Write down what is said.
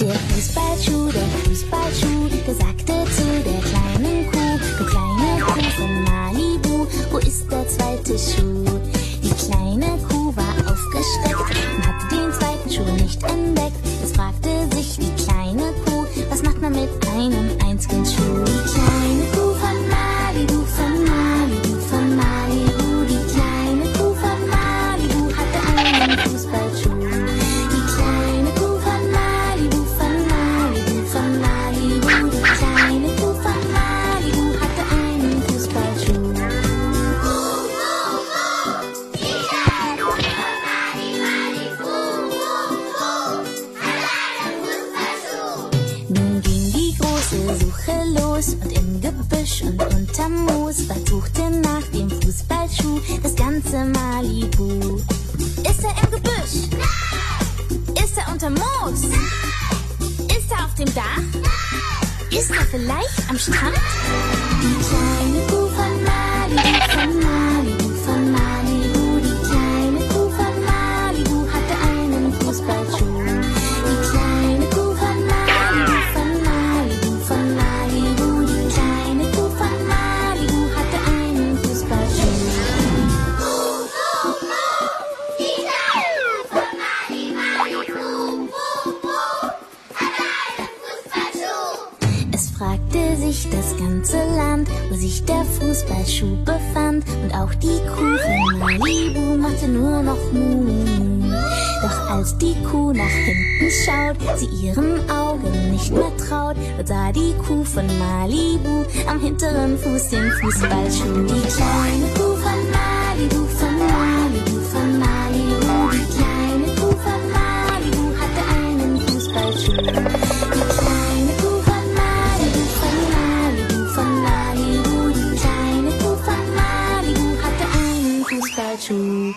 Der Fußballschuh, der Fußballschuh, der sagte zu der kleinen Kuh, du kleine Kuh von Malibu, wo ist der zweite Schuh? Die kleine Kuh war aufgeschreckt und hatte den zweiten Schuh nicht entdeckt. Es fragte sich die kleine Kuh, was macht man mit einem Versuchte nach dem Fußballschuh das ganze Malibu. Ist er im Gebüsch? Ist er unterm Moos? Ist er auf dem Dach? Ist er vielleicht am Strand? Die kleine fragte sich das ganze Land, wo sich der Fußballschuh befand. Und auch die Kuh von Malibu machte nur noch Muh. Doch als die Kuh nach hinten schaut, sie ihren Augen nicht mehr traut, dort sah die Kuh von Malibu am hinteren Fuß den Fußballschuh. Die kleine Kuh Malibu,